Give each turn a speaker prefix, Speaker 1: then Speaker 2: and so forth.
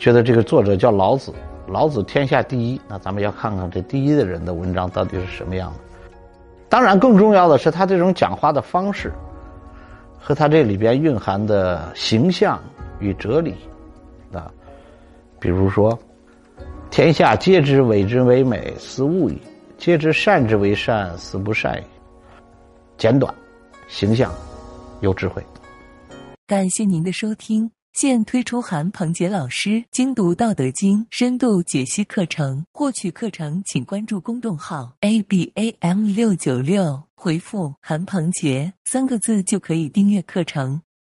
Speaker 1: 觉得这个作者叫老子，老子天下第一。那咱们要看看这第一的人的文章到底是什么样的。当然，更重要的是他这种讲话的方式，和他这里边蕴含的形象与哲理啊。比如说，天下皆知伪之为美，斯恶已；皆知善之为善，斯不善已。简短、形象、有智慧。
Speaker 2: 感谢您的收听。现推出韩鹏杰老师精读《道德经》深度解析课程，获取课程请关注公众号 a b a m 六九六，回复“韩鹏杰”三个字就可以订阅课程。